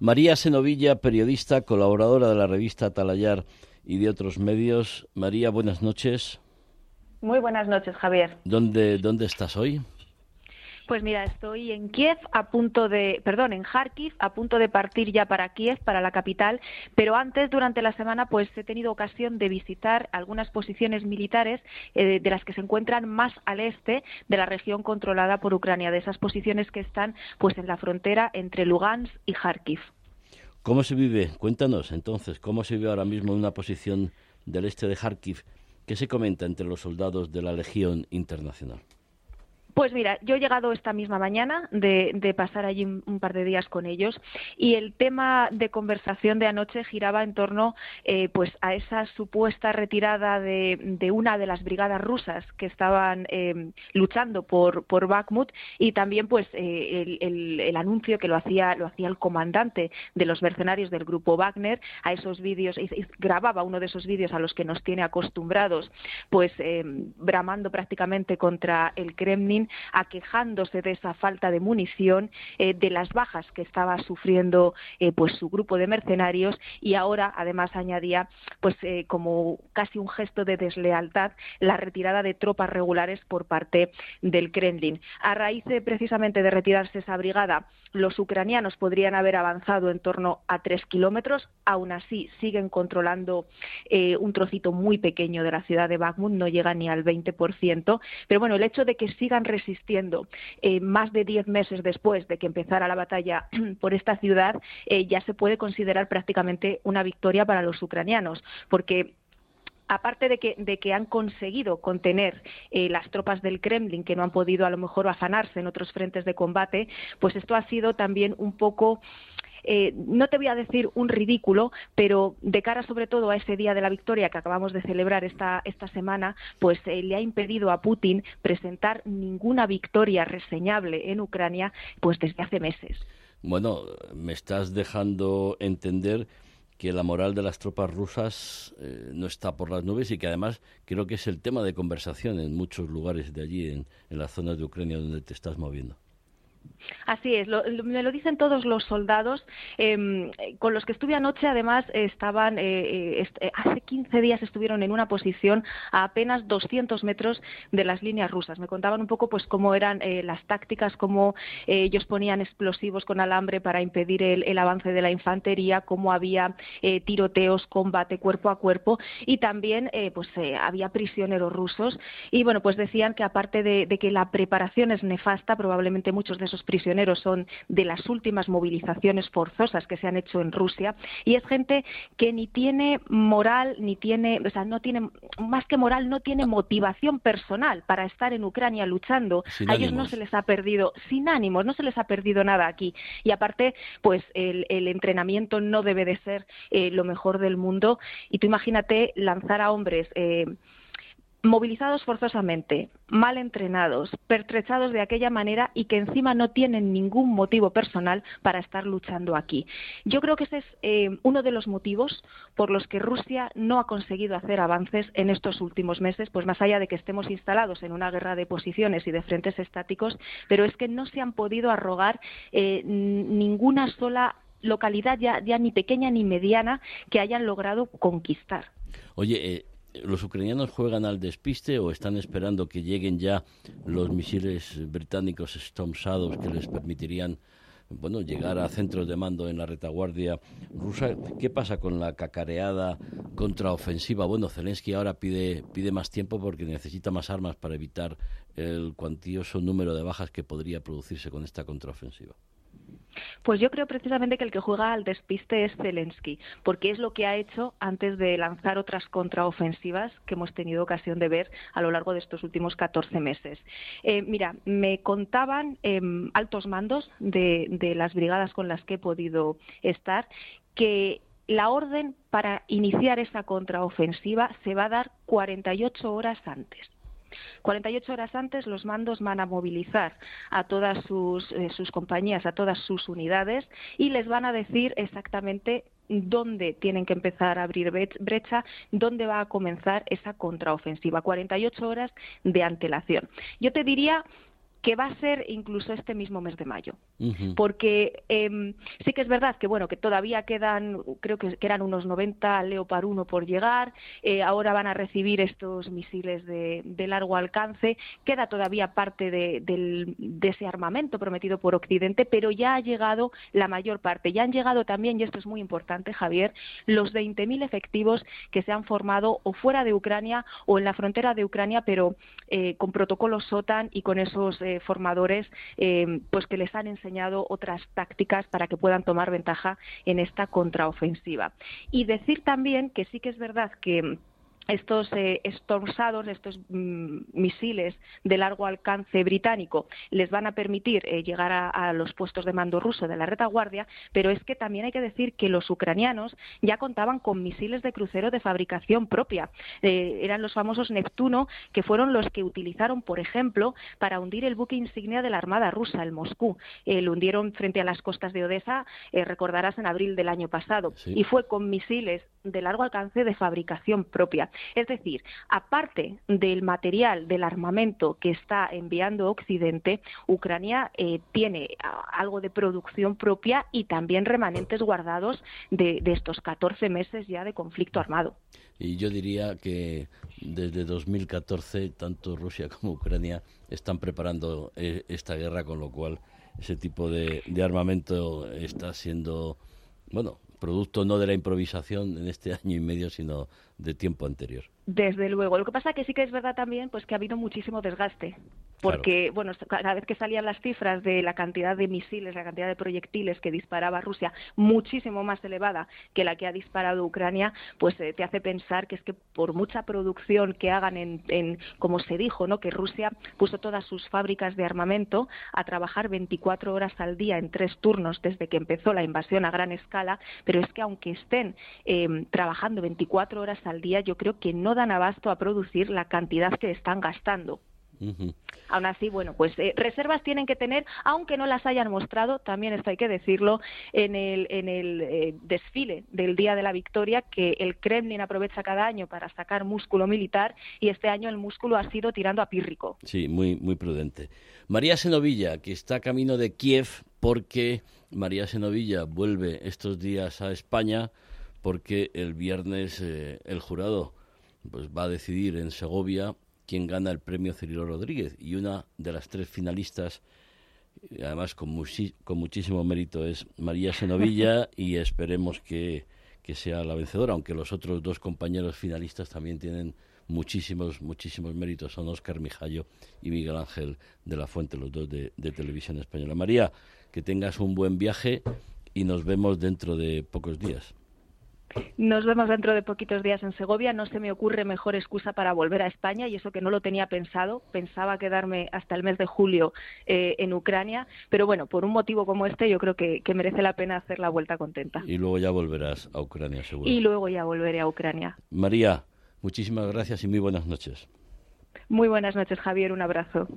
María Senovilla, periodista, colaboradora de la revista Talayar y de otros medios. María, buenas noches. Muy buenas noches, Javier. ¿Dónde, dónde estás hoy? Pues mira, estoy en Kiev a punto de, perdón, en Kharkiv a punto de partir ya para Kiev, para la capital, pero antes durante la semana pues he tenido ocasión de visitar algunas posiciones militares eh, de las que se encuentran más al este de la región controlada por Ucrania, de esas posiciones que están pues en la frontera entre Lugansk y Kharkiv. ¿Cómo se vive? Cuéntanos entonces, ¿cómo se vive ahora mismo en una posición del este de Kharkiv? ¿Qué se comenta entre los soldados de la Legión Internacional? Pues mira, yo he llegado esta misma mañana de, pasar allí un, par de días con ellos y el tema de conversación de anoche giraba en torno eh, pues a esa supuesta retirada de, una de las brigadas rusas que estaban eh, luchando por, por Bakhmut y también pues eh, el, anuncio que lo hacía lo hacía el comandante de los mercenarios del grupo Wagner a esos vídeos y, grababa uno de esos vídeos a los que nos tiene acostumbrados pues bramando prácticamente contra el Kremlin aquejándose de esa falta de munición, eh, de las bajas que estaba sufriendo eh, pues su grupo de mercenarios y ahora además añadía pues eh, como casi un gesto de deslealtad la retirada de tropas regulares por parte del Kremlin. A raíz precisamente de retirarse esa brigada, los ucranianos podrían haber avanzado en torno a tres kilómetros, aún así siguen controlando un trocito muy pequeño de la ciudad de Bakhmut, no llega ni al 20%, pero bueno, el hecho de que sigan resistiendo eh, más de diez meses después de que empezara la batalla por esta ciudad, eh, ya se puede considerar prácticamente una victoria para los ucranianos, porque aparte de que, de que han conseguido contener eh, las tropas del Kremlin, que no han podido a lo mejor afanarse en otros frentes de combate, pues esto ha sido también un poco eh, no te voy a decir un ridículo, pero de cara sobre todo a ese día de la victoria que acabamos de celebrar esta, esta semana, pues eh, le ha impedido a Putin presentar ninguna victoria reseñable en Ucrania pues desde hace meses. Bueno, me estás dejando entender que la moral de las tropas rusas eh, no está por las nubes y que además creo que es el tema de conversación en muchos lugares de allí, en, en las zonas de Ucrania donde te estás moviendo. Así es, me lo dicen todos los soldados em, con los que estuve anoche. Además, estaban eh, eh, eh, hace 15 días estuvieron en una posición a apenas 200 metros de las líneas rusas. Me contaban un poco, pues, cómo eran las tácticas, cómo ellos ponían explosivos con alambre para impedir el, avance de la infantería, cómo había tiroteos, combate cuerpo a cuerpo y también, pues, había prisioneros rusos. Y bueno, pues decían que aparte de que la preparación es nefasta, probablemente muchos de esos prisioneros son de las últimas movilizaciones forzosas que se han hecho en Rusia y es gente que ni tiene moral ni tiene, o sea, no tiene más que moral, no tiene motivación personal para estar en Ucrania luchando. a ellos no se les ha perdido sin ánimos, no se les ha perdido nada aquí. Y aparte, pues el, entrenamiento no debe de ser eh, lo mejor del mundo. Y tú imagínate lanzar a hombres eh, movilizados forzosamente, mal entrenados, pertrechados de aquella manera y que encima no tienen ningún motivo personal para estar luchando aquí. Yo creo que ese es eh, uno de los motivos por los que Rusia no ha conseguido hacer avances en estos últimos meses, pues más allá de que estemos instalados en una guerra de posiciones y de frentes estáticos, pero es que no se han podido arrogar eh, ninguna sola localidad ya, ni pequeña ni mediana que hayan logrado conquistar. Oye, eh, ¿Los ucranianos juegan al despiste o están esperando que lleguen ya los misiles británicos Storm Shadows que les permitirían bueno, llegar a centros de mando en la retaguardia rusa. ¿Qué pasa con la cacareada contraofensiva? Bueno, Zelensky ahora pide, pide más tiempo porque necesita más armas para evitar el cuantioso número de bajas que podría producirse con esta contraofensiva. Pues yo creo precisamente que el que juega al despiste es Zelensky, porque es lo que ha hecho antes de lanzar otras contraofensivas que hemos tenido ocasión de ver a lo largo de estos últimos 14 meses. Eh, mira, me contaban em, altos mandos de, de las brigadas con las que he podido estar que la orden para iniciar esa contraofensiva se va a dar 48 horas antes. 48 horas antes los mandos van a movilizar a todas sus, eh, sus compañías, a todas sus unidades y les van a decir exactamente dónde tienen que empezar a abrir brecha, dónde va a comenzar esa contraofensiva. 48 horas de antelación. Yo te diría que va a ser incluso este mismo mes de mayo. Porque em, sí que es verdad que bueno que todavía quedan, creo que, eran unos 90 Leopard 1 por llegar, eh, ahora van a recibir estos misiles de, largo alcance, queda todavía parte de, ese armamento prometido por Occidente, pero ya ha llegado la mayor parte. Ya han llegado también, y esto es muy importante, Javier, los 20.000 efectivos que se han formado o fuera de Ucrania o en la frontera de Ucrania, pero eh, con protocolos OTAN y con esos eh, formadores eh, pues que les han enseñado otras tácticas para que puedan tomar ventaja en esta contraofensiva. Y decir también que sí que es verdad que estos eh, estos mm, misiles de largo alcance británico, les van a permitir eh, llegar a, los puestos de mando ruso de la retaguardia, pero es que también hay que decir que los ucranianos ya contaban con misiles de crucero de fabricación propia. Eh, eran los famosos Neptuno, que fueron los que utilizaron, por ejemplo, para hundir el buque insignia de la Armada rusa, el Moscú. lo hundieron frente a las costas de Odessa, recordarás, en abril del año pasado. Y fue con misiles de largo alcance de fabricación propia. Es decir, aparte del material, del armamento que está enviando Occidente, Ucrania eh, tiene algo de producción propia y también remanentes guardados de, estos 14 meses ya de conflicto armado. Y yo diría que desde 2014 tanto Rusia como Ucrania están preparando eh, esta guerra, con lo cual ese tipo de armamento está siendo, bueno, producto no de la improvisación en este año y medio, sino de tiempo anterior. Desde luego. Lo que pasa que sí que es verdad también pues que ha habido muchísimo desgaste. Porque, bueno, cada vez que salían las cifras de la cantidad de misiles, la cantidad de proyectiles que disparaba Rusia, muchísimo más elevada que la que ha disparado Ucrania, pues eh, te hace pensar que es que por mucha producción que hagan en, en, como se dijo, ¿no? que Rusia puso todas sus fábricas de armamento a trabajar 24 horas al día en tres turnos desde que empezó la invasión a gran escala, pero es que aunque estén eh, trabajando 24 horas al día, yo creo que no dan abasto a producir la cantidad que están gastando. Aún así, bueno, pues eh, reservas tienen que tener, aunque no las hayan mostrado, también esto hay que decirlo, en el, en el eh, desfile del Día de la Victoria, que el Kremlin aprovecha cada año para sacar músculo militar y este año el músculo ha sido tirando a pírrico. Sí, muy, muy prudente. María Senovilla, que está camino de Kiev porque María Senovilla vuelve estos días a España porque el viernes eh, el jurado pues va a decidir en Segovia quién gana el premio Cirilo Rodríguez y una de las tres finalistas además con, con muchísimo mérito es María Senovilla y esperemos que, que sea la vencedora aunque los otros dos compañeros finalistas también tienen muchísimos, muchísimos méritos. Son Óscar Mijallo y Miguel Ángel de la Fuente, los dos de, de, Televisión Española. María, que tengas un buen viaje y nos vemos dentro de pocos días. Nos vemos dentro de poquitos días en Segovia. No se me ocurre mejor excusa para volver a España y eso que no lo tenía pensado. Pensaba quedarme hasta el mes de julio eh, en Ucrania, pero bueno, por un motivo como este yo creo que, que, merece la pena hacer la vuelta contenta. Y luego ya volverás a Ucrania, seguro. Y luego ya volveré a Ucrania. María, muchísimas gracias y muy buenas noches. Muy buenas noches, Javier. Un abrazo.